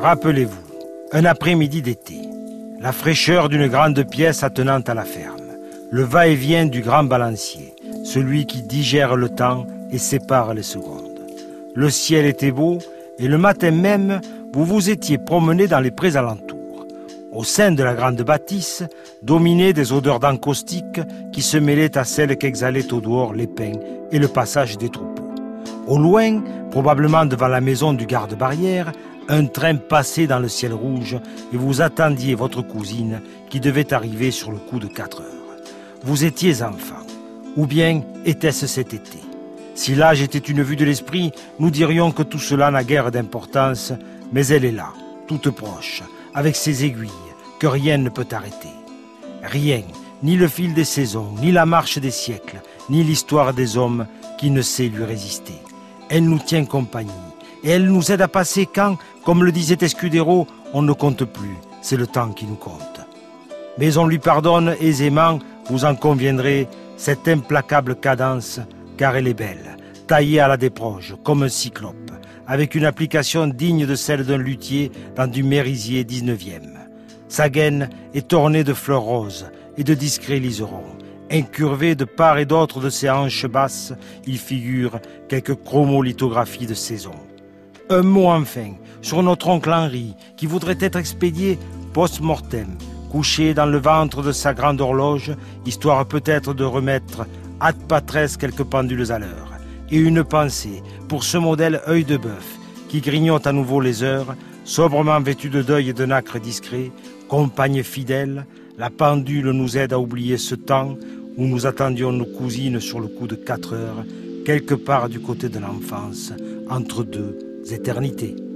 Rappelez-vous, un après-midi d'été, la fraîcheur d'une grande pièce attenante à la ferme, le va-et-vient du grand balancier, celui qui digère le temps et sépare les secondes. Le ciel était beau et le matin même, vous vous étiez promené dans les prés alentours. Au sein de la grande bâtisse, dominé des odeurs d'encaustique qui se mêlaient à celles qu'exhalaient au dehors les pins et le passage des troupeaux. Au loin, probablement devant la maison du garde-barrière, un train passait dans le ciel rouge et vous attendiez votre cousine qui devait arriver sur le coup de 4 heures. Vous étiez enfant. Ou bien était-ce cet été? Si l'âge était une vue de l'esprit, nous dirions que tout cela n'a guère d'importance, mais elle est là, toute proche, avec ses aiguilles, que rien ne peut arrêter. Rien, ni le fil des saisons, ni la marche des siècles, ni l'histoire des hommes qui ne sait lui résister. Elle nous tient compagnie, et elle nous aide à passer quand, comme le disait Escudero, on ne compte plus, c'est le temps qui nous compte. Mais on lui pardonne aisément, vous en conviendrez, cette implacable cadence, car elle est belle, taillée à la déproge, comme un cyclope, avec une application digne de celle d'un luthier dans du mérisier 19e. Sa gaine est ornée de fleurs roses et de discrets liserons. Incurvé de part et d'autre de ses hanches basses, il figure quelques chromolithographies de saison. Un mot enfin sur notre oncle Henri, qui voudrait être expédié post-mortem, couché dans le ventre de sa grande horloge, histoire peut-être de remettre ad patres quelques pendules à l'heure. Et une pensée pour ce modèle œil de bœuf, qui grignote à nouveau les heures, sobrement vêtu de deuil et de nacre discret, compagne fidèle, la pendule nous aide à oublier ce temps où nous attendions nos cousines sur le coup de quatre heures, quelque part du côté de l'enfance, entre deux éternités.